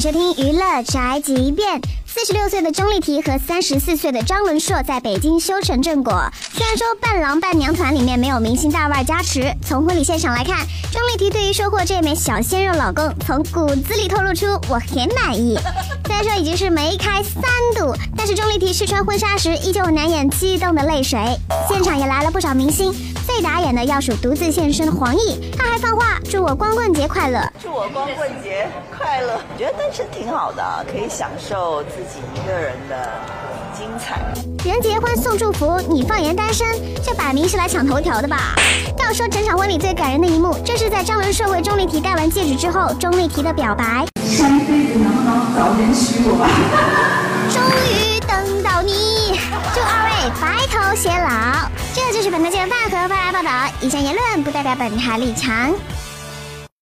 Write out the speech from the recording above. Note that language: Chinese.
收听娱乐宅急便。四十六岁的钟丽缇和三十四岁的张伦硕在北京修成正果。虽然说伴郎伴娘团里面没有明星大腕加持，从婚礼现场来看，钟丽缇对于收获这枚小鲜肉老公，从骨子里透露出我很满意。虽然说已经是梅开三度，但是钟丽缇试穿婚纱时依旧难掩激动的泪水。现场也来了不少明星，最打眼的要数独自现身的黄奕，他还放话祝我光棍节快乐。祝我光棍节快乐！我觉得单身挺好的，可以享受自己一个人的精彩。人结婚送祝福，你放言单身，这摆明是来抢头条的吧？要说整场婚礼最感人的一幕，这是在张伦硕为钟丽缇戴完戒指之后，钟丽缇的表白。下一辈子能不能早点娶我吧？终于等到你，祝二位白头偕老。这是本台记者范和发来报道，以上言论不代表本台立场。